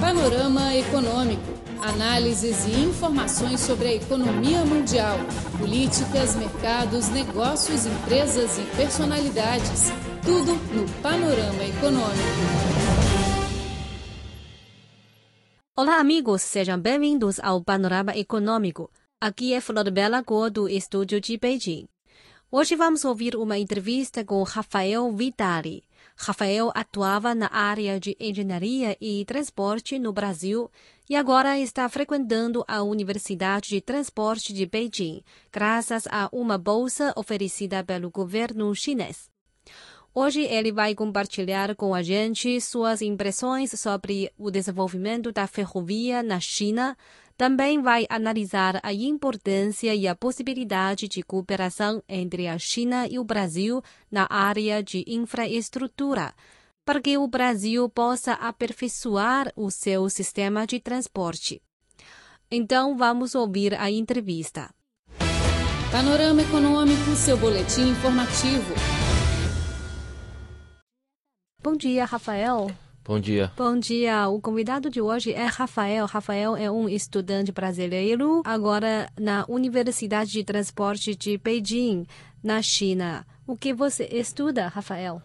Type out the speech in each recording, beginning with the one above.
Panorama Econômico. Análises e informações sobre a economia mundial, políticas, mercados, negócios, empresas e personalidades. Tudo no Panorama Econômico. Olá, amigos, sejam bem-vindos ao Panorama Econômico. Aqui é Flor Bela Cor do estúdio de Beijing. Hoje vamos ouvir uma entrevista com Rafael Vitali. Rafael atuava na área de engenharia e transporte no Brasil e agora está frequentando a Universidade de Transporte de Beijing, graças a uma bolsa oferecida pelo governo chinês. Hoje ele vai compartilhar com a gente suas impressões sobre o desenvolvimento da ferrovia na China. Também vai analisar a importância e a possibilidade de cooperação entre a China e o Brasil na área de infraestrutura, para que o Brasil possa aperfeiçoar o seu sistema de transporte. Então vamos ouvir a entrevista. Panorama Econômico, seu boletim informativo. Bom dia, Rafael. Bom dia. Bom dia. O convidado de hoje é Rafael. Rafael é um estudante brasileiro, agora na Universidade de Transporte de Beijing, na China. O que você estuda, Rafael?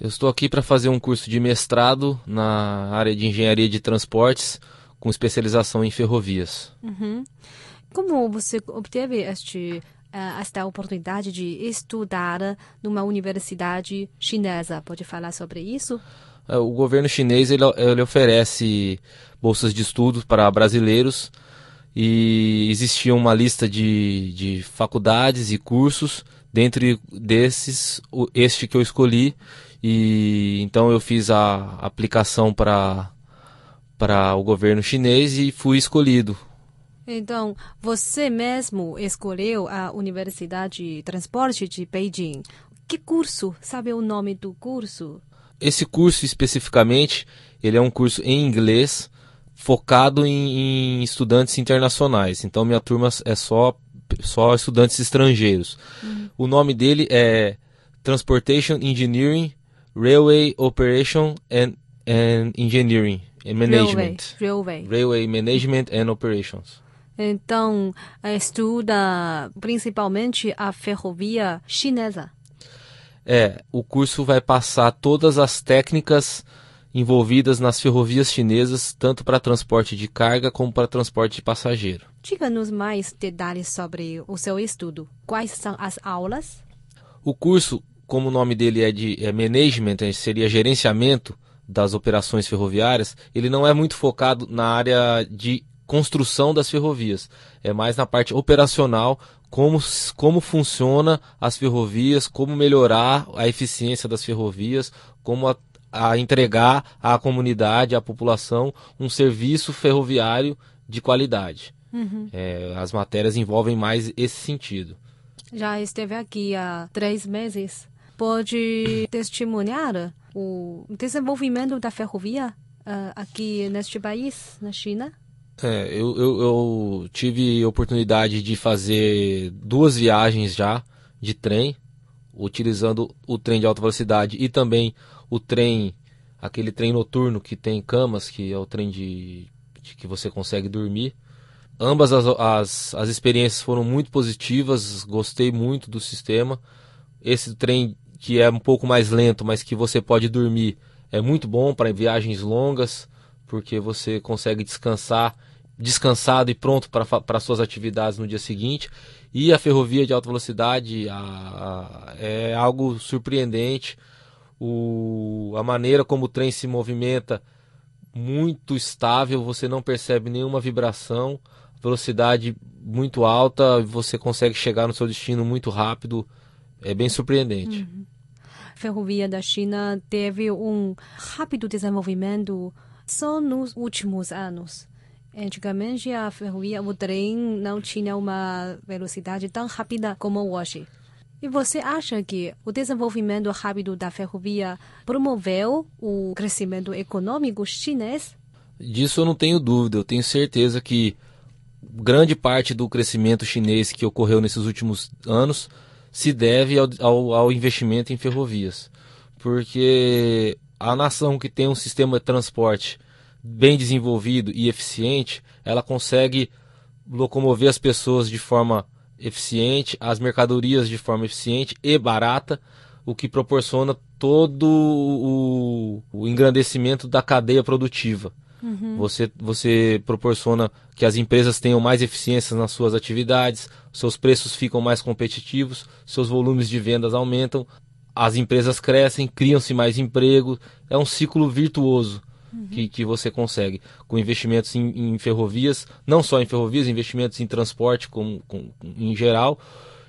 Eu estou aqui para fazer um curso de mestrado na área de engenharia de transportes, com especialização em ferrovias. Uhum. Como você obteve este uh, esta oportunidade de estudar numa universidade chinesa? Pode falar sobre isso? O governo chinês ele, ele oferece bolsas de estudo para brasileiros e existia uma lista de, de faculdades e cursos. Dentre desses, este que eu escolhi, e então eu fiz a aplicação para para o governo chinês e fui escolhido. Então, você mesmo escolheu a Universidade de Transporte de Beijing. Que curso? Sabe o nome do curso? Esse curso especificamente, ele é um curso em inglês focado em, em estudantes internacionais. Então minha turma é só só estudantes estrangeiros. Uhum. O nome dele é Transportation Engineering, Railway Operation and, and Engineering and Management. Railway. Railway Management and Operations. Então, estuda principalmente a ferrovia chinesa. É, o curso vai passar todas as técnicas envolvidas nas ferrovias chinesas, tanto para transporte de carga como para transporte de passageiro. Diga-nos mais detalhes sobre o seu estudo. Quais são as aulas? O curso, como o nome dele é de é management, seria gerenciamento das operações ferroviárias, ele não é muito focado na área de construção das ferrovias. É mais na parte operacional, como, como funciona as ferrovias, como melhorar a eficiência das ferrovias, como a, a entregar à comunidade, à população, um serviço ferroviário de qualidade. Uhum. É, as matérias envolvem mais esse sentido. Já esteve aqui há três meses. Pode testemunhar o desenvolvimento da ferrovia uh, aqui neste país, na China? É, eu, eu, eu tive oportunidade de fazer duas viagens já de trem, utilizando o trem de alta velocidade e também o trem, aquele trem noturno que tem camas, que é o trem de, de que você consegue dormir. Ambas as, as, as experiências foram muito positivas, gostei muito do sistema. Esse trem que é um pouco mais lento, mas que você pode dormir, é muito bom para viagens longas, porque você consegue descansar descansado e pronto para suas atividades no dia seguinte. E a ferrovia de alta velocidade a, a, é algo surpreendente. O, a maneira como o trem se movimenta, muito estável, você não percebe nenhuma vibração, velocidade muito alta, você consegue chegar no seu destino muito rápido. É bem surpreendente. Uhum. A ferrovia da China teve um rápido desenvolvimento só nos últimos anos. Antigamente a ferrovia, o trem não tinha uma velocidade tão rápida como hoje. E você acha que o desenvolvimento rápido da ferrovia promoveu o crescimento econômico chinês? Disso eu não tenho dúvida. Eu tenho certeza que grande parte do crescimento chinês que ocorreu nesses últimos anos se deve ao, ao, ao investimento em ferrovias. Porque a nação que tem um sistema de transporte bem desenvolvido e eficiente, ela consegue locomover as pessoas de forma eficiente, as mercadorias de forma eficiente e barata, o que proporciona todo o, o engrandecimento da cadeia produtiva. Uhum. Você, você proporciona que as empresas tenham mais eficiência nas suas atividades, seus preços ficam mais competitivos, seus volumes de vendas aumentam, as empresas crescem, criam-se mais emprego. É um ciclo virtuoso uhum. que, que você consegue com investimentos em, em, ferrovias, não só em ferrovias, investimentos em transporte com, com, em geral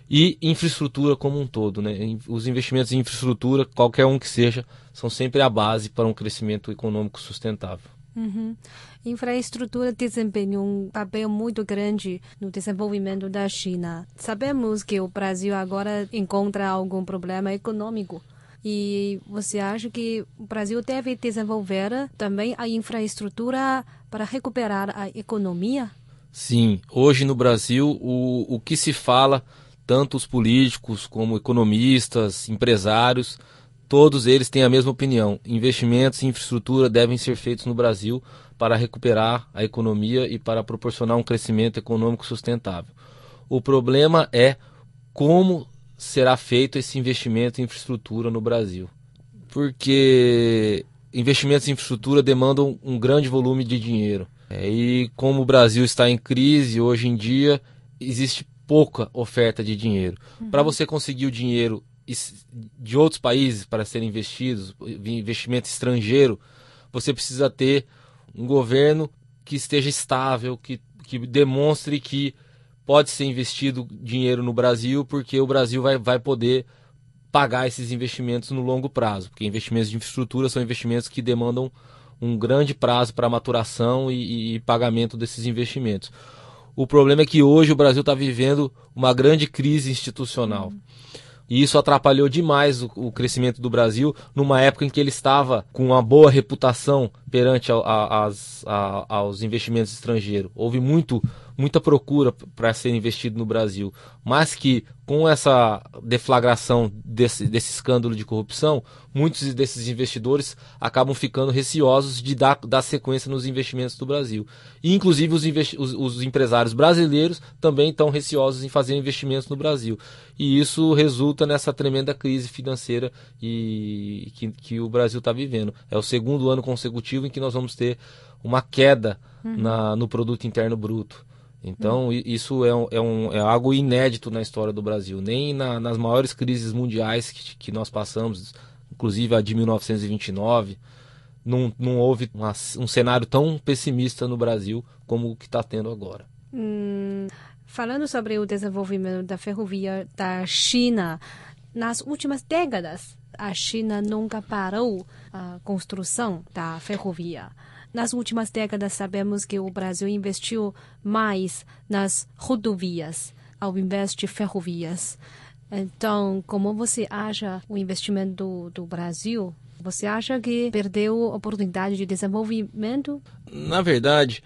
e infraestrutura como um todo. Né? Os investimentos em infraestrutura, qualquer um que seja, são sempre a base para um crescimento econômico sustentável. Uhum. Infraestrutura desempenha um papel muito grande no desenvolvimento da China. Sabemos que o Brasil agora encontra algum problema econômico. E você acha que o Brasil deve desenvolver também a infraestrutura para recuperar a economia? Sim, hoje no Brasil o, o que se fala, tanto os políticos como economistas, empresários, todos eles têm a mesma opinião. Investimentos em infraestrutura devem ser feitos no Brasil para recuperar a economia e para proporcionar um crescimento econômico sustentável. O problema é como será feito esse investimento em infraestrutura no Brasil. Porque investimentos em infraestrutura demandam um grande volume de dinheiro. É, e como o Brasil está em crise hoje em dia, existe pouca oferta de dinheiro. Uhum. Para você conseguir o dinheiro de outros países para serem investidos, investimento estrangeiro, você precisa ter um governo que esteja estável, que, que demonstre que pode ser investido dinheiro no Brasil, porque o Brasil vai, vai poder pagar esses investimentos no longo prazo, porque investimentos de infraestrutura são investimentos que demandam um grande prazo para maturação e, e, pagamento desses investimentos. O problema é que hoje o Brasil está vivendo uma grande crise institucional. Uhum. E isso atrapalhou demais o, o, crescimento do Brasil numa época em que ele estava com uma boa reputação perante a, a, as, a, aos investimentos estrangeiros. Houve muito muita procura para ser investido no Brasil, mas que com essa deflagração desse, desse escândalo de corrupção, muitos desses investidores acabam ficando receosos de dar, dar sequência nos investimentos do Brasil. E, inclusive, os, os, os empresários brasileiros também estão receosos em fazer investimentos no Brasil. E isso resulta nessa tremenda crise financeira e, que, que o Brasil está vivendo. É o segundo ano consecutivo em que nós vamos ter uma queda uhum. na, no produto interno bruto. Então, hum. isso é, é, um, é algo inédito na história do Brasil. Nem na, nas maiores crises mundiais que, que nós passamos, inclusive a de 1929, não, não houve uma, um cenário tão pessimista no Brasil como o que está tendo agora. Hum, falando sobre o desenvolvimento da ferrovia da China, nas últimas décadas, a China nunca parou a construção da ferrovia. Nas últimas décadas, sabemos que o Brasil investiu mais nas rodovias ao invés de ferrovias. Então, como você acha o investimento do, do Brasil? Você acha que perdeu oportunidade de desenvolvimento? Na verdade,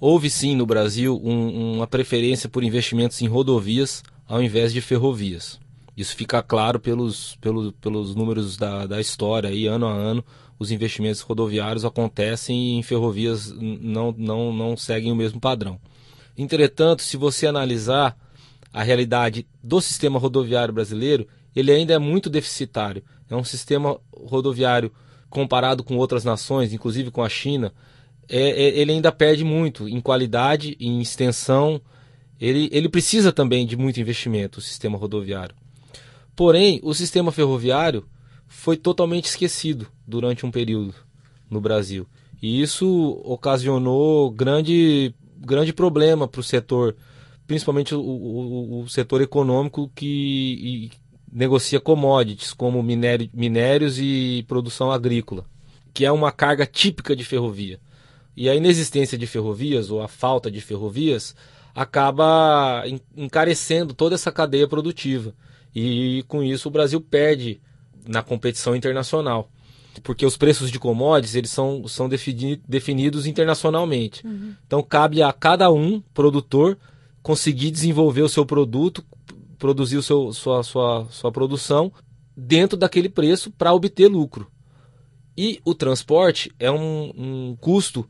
houve sim no Brasil um, uma preferência por investimentos em rodovias ao invés de ferrovias. Isso fica claro pelos, pelos, pelos números da, da história, aí, ano a ano os investimentos rodoviários acontecem e em ferrovias não, não, não seguem o mesmo padrão. Entretanto, se você analisar a realidade do sistema rodoviário brasileiro, ele ainda é muito deficitário. É um sistema rodoviário comparado com outras nações, inclusive com a China, é, é, ele ainda perde muito em qualidade, em extensão. Ele, ele precisa também de muito investimento, o sistema rodoviário. Porém, o sistema ferroviário foi totalmente esquecido durante um período no Brasil. E isso ocasionou grande, grande problema para o setor, principalmente o, o, o, setor econômico que negocia commodities, como minério, minérios e produção agrícola, que é uma carga típica de ferrovia. E a inexistência de ferrovias, ou a falta de ferrovias, acaba encarecendo toda essa cadeia produtiva. E com isso o Brasil perde na competição internacional. Porque os preços de commodities eles são, são defini definidos internacionalmente. Uhum. Então cabe a cada um produtor conseguir desenvolver o seu produto, produzir o seu, sua, sua, sua produção dentro daquele preço para obter lucro. E o transporte é um, um custo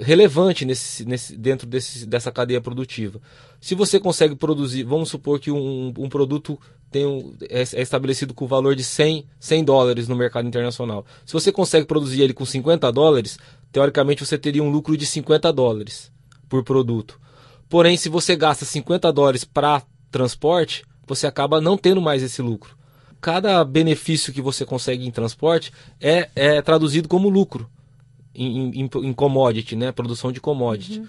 relevante nesse, nesse, dentro desse, dessa cadeia produtiva. Se você consegue produzir, vamos supor que um, um produto tem um, é, é, estabelecido com o valor de 100, 100 dólares no mercado internacional. Se você consegue produzir ele com 50 dólares, teoricamente você teria um lucro de 50 dólares por produto. Porém, se você gasta 50 dólares para transporte, você acaba não tendo mais esse lucro. Cada benefício que você consegue em transporte é, é traduzido como lucro em, em, em commodity, né? Produção de commodity. Uhum.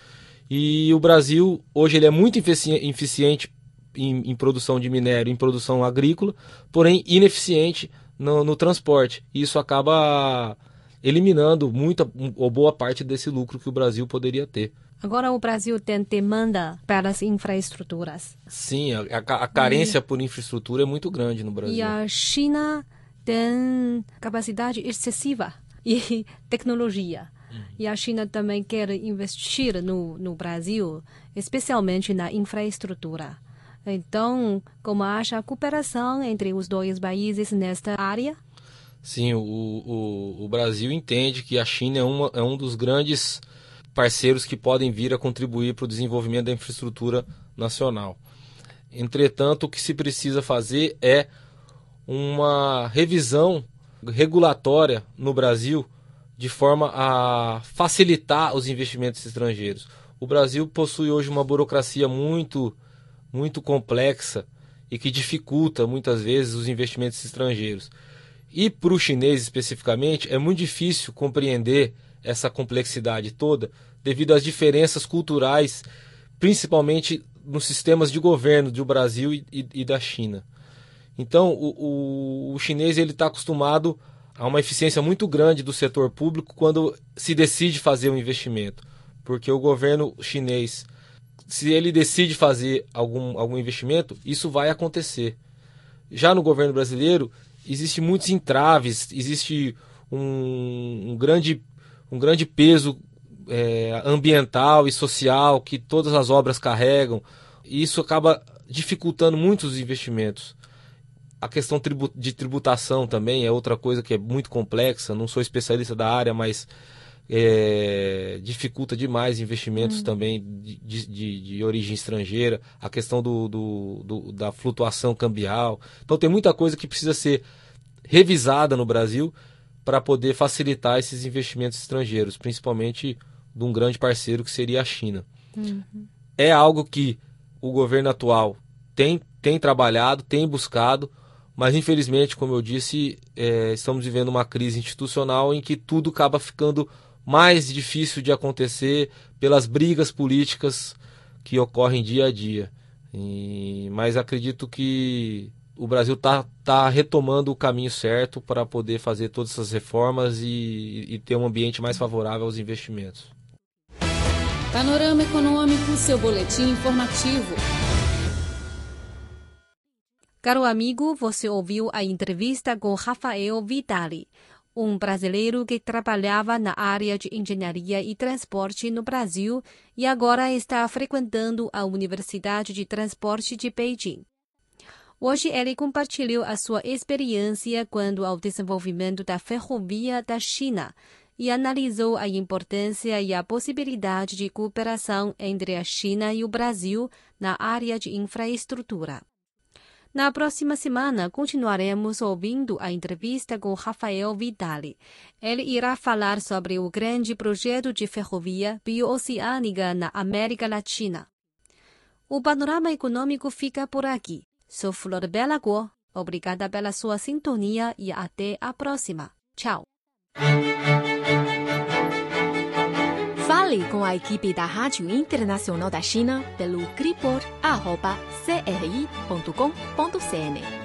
E o Brasil, hoje, ele é muito eficiente em, em, produção de minério, em produção agrícola, porém ineficiente no, no transporte. E isso acaba eliminando muita ou boa parte desse lucro que o Brasil poderia ter. Agora o Brasil tem demanda pelas infraestruturas. Sim, a, a carência e, por infraestrutura é muito grande no Brasil. E a China tem capacidade excessiva e tecnologia. Uhum. E a China também quer investir no, no Brasil, especialmente na infraestrutura. Então, como acha a cooperação entre os dois países nesta área? Sim, o, o, o Brasil entende que a China é, uma, é um dos grandes parceiros que podem vir a contribuir para o desenvolvimento da infraestrutura nacional. Entretanto, o que se precisa fazer é uma revisão regulatória no Brasil de forma a facilitar os investimentos estrangeiros. O Brasil possui hoje uma burocracia muito, muito complexa e que dificulta muitas vezes os investimentos estrangeiros. E para o chinês especificamente, é muito difícil compreender essa complexidade toda devido às diferenças culturais, principalmente nos sistemas de governo do Brasil e, e, e da China. Então, o, o, o chinês ele está acostumado a uma eficiência muito grande do setor público quando se decide fazer um investimento, porque o governo chinês, se ele decide fazer algum, algum investimento, isso vai acontecer. Já no governo brasileiro, existe muitos entraves, existe um, um grande, um grande peso é, ambiental e social que todas as obras carregam, e isso acaba dificultando muito os investimentos. A questão de tributação também é outra coisa que é muito complexa. Não sou especialista da área, mas é, dificulta demais investimentos hum. também de, de, de, origem estrangeira. A questão do, do, do, da flutuação cambial. Então tem muita coisa que precisa ser revisada no Brasil para poder facilitar esses investimentos estrangeiros, principalmente de um grande parceiro que seria a China. Uhum. É algo que o governo atual tem, tem trabalhado, tem buscado, mas, infelizmente, como eu disse, é, estamos vivendo uma crise institucional em que tudo acaba ficando mais difícil de acontecer pelas brigas políticas que ocorrem dia a dia. E, mas acredito que o Brasil está tá retomando o caminho certo para poder fazer todas essas reformas e, e ter um ambiente mais favorável aos investimentos. Panorama Econômico, seu boletim informativo. Caro amigo, você ouviu a entrevista com Rafael Vitali, um brasileiro que trabalhava na área de engenharia e transporte no Brasil e agora está frequentando a Universidade de Transporte de Beijing. Hoje ele compartilhou a sua experiência quanto ao desenvolvimento da ferrovia da China e analisou a importância e a possibilidade de cooperação entre a China e o Brasil na área de infraestrutura. Na próxima semana, continuaremos ouvindo a entrevista com Rafael Vidali. Ele irá falar sobre o grande projeto de ferrovia bioceânica na América Latina. O panorama econômico fica por aqui. Sou Flor Bela Guo. Obrigada pela sua sintonia e até a próxima. Tchau. Fale com a equipe da Rádio Internacional da China pelo cripor.cri.com.cn.